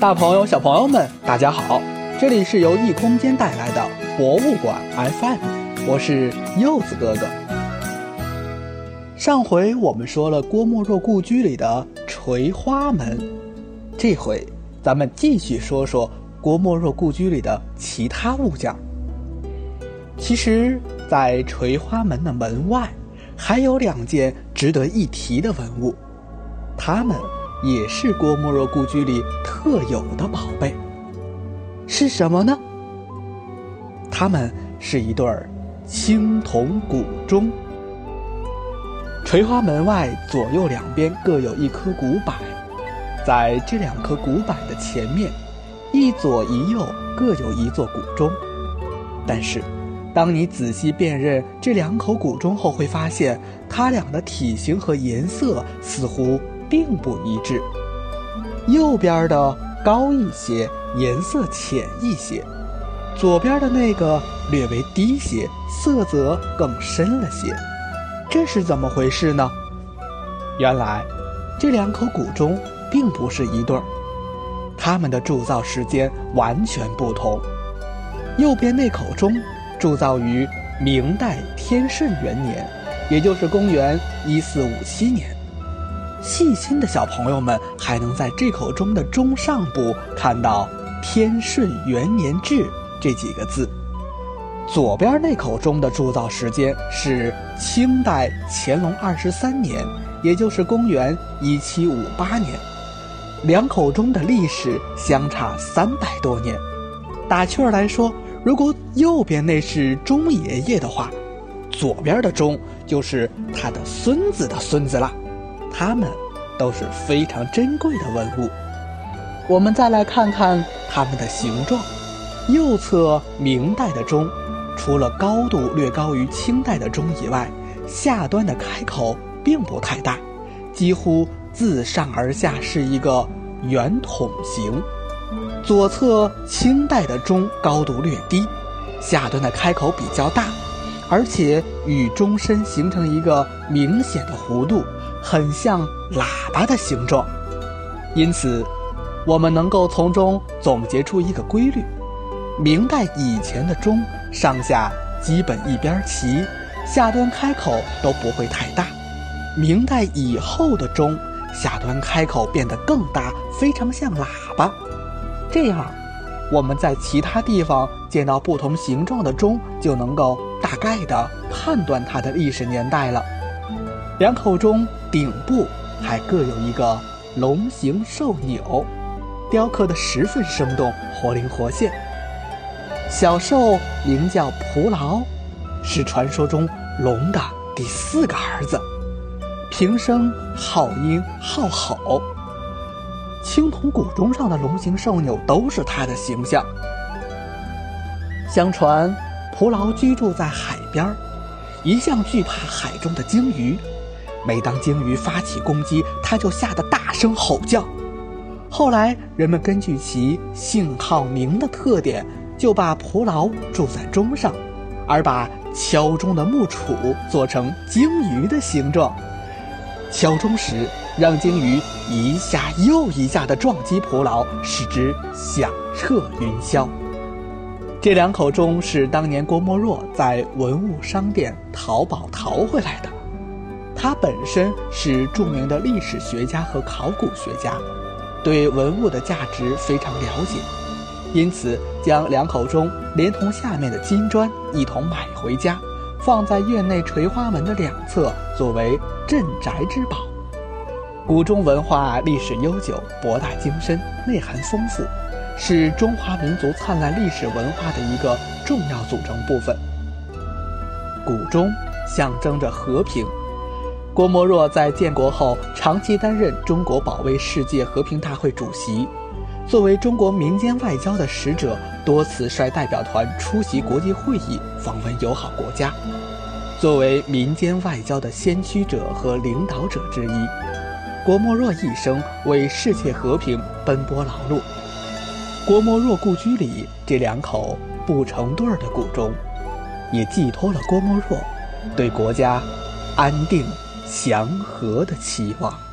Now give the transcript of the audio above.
大朋友、小朋友们，大家好！这里是由异空间带来的博物馆 FM，我是柚子哥哥。上回我们说了郭沫若故居里的垂花门，这回咱们继续说说郭沫若故居里的其他物件。其实，在垂花门的门外，还有两件值得一提的文物，它们。也是郭沫若故居里特有的宝贝，是什么呢？它们是一对儿青铜古钟。垂花门外左右两边各有一颗古柏，在这两颗古柏的前面，一左一右各有一座古钟。但是，当你仔细辨认这两口古钟后，会发现它俩的体型和颜色似乎。并不一致，右边的高一些，颜色浅一些；左边的那个略微低些，色泽更深了些。这是怎么回事呢？原来，这两口古钟并不是一对儿，它们的铸造时间完全不同。右边那口钟铸造于明代天顺元年，也就是公元一四五七年。细心的小朋友们还能在这口钟的钟上部看到“天顺元年制”这几个字。左边那口钟的铸造时间是清代乾隆二十三年，也就是公元一七五八年。两口钟的历史相差三百多年。打趣儿来说，如果右边那是钟爷爷的话，左边的钟就是他的孙子的孙子了。它们都是非常珍贵的文物。我们再来看看它们的形状。右侧明代的钟，除了高度略高于清代的钟以外，下端的开口并不太大，几乎自上而下是一个圆筒形。左侧清代的钟高度略低，下端的开口比较大，而且与钟身形成一个明显的弧度。很像喇叭的形状，因此，我们能够从中总结出一个规律：明代以前的钟上下基本一边齐，下端开口都不会太大；明代以后的钟下端开口变得更大，非常像喇叭。这样，我们在其他地方见到不同形状的钟，就能够大概的判断它的历史年代了。两口钟。顶部还各有一个龙形兽钮，雕刻的十分生动，活灵活现。小兽名叫蒲牢，是传说中龙的第四个儿子，平生好鹰好吼。青铜古钟上的龙形兽钮都是他的形象。相传，蒲牢居住在海边，一向惧怕海中的鲸鱼。每当鲸鱼发起攻击，它就吓得大声吼叫。后来人们根据其姓号名的特点，就把蒲牢铸在钟上，而把敲钟的木杵做成鲸鱼的形状。敲钟时，让鲸鱼一下又一下地撞击蒲牢，使之响彻云霄。这两口钟是当年郭沫若在文物商店淘宝淘回来的。他本身是著名的历史学家和考古学家，对文物的价值非常了解，因此将两口钟连同下面的金砖一同买回家，放在院内垂花门的两侧，作为镇宅之宝。古钟文化历史悠久、博大精深、内涵丰富，是中华民族灿烂历史文化的一个重要组成部分。古钟象征着和平。郭沫若在建国后长期担任中国保卫世界和平大会主席，作为中国民间外交的使者，多次率代表团出席国际会议、访问友好国家。作为民间外交的先驱者和领导者之一，郭沫若一生为世界和平奔波劳碌。郭沫若故居里这两口不成对儿的古钟，也寄托了郭沫若对国家安定。祥和的期望。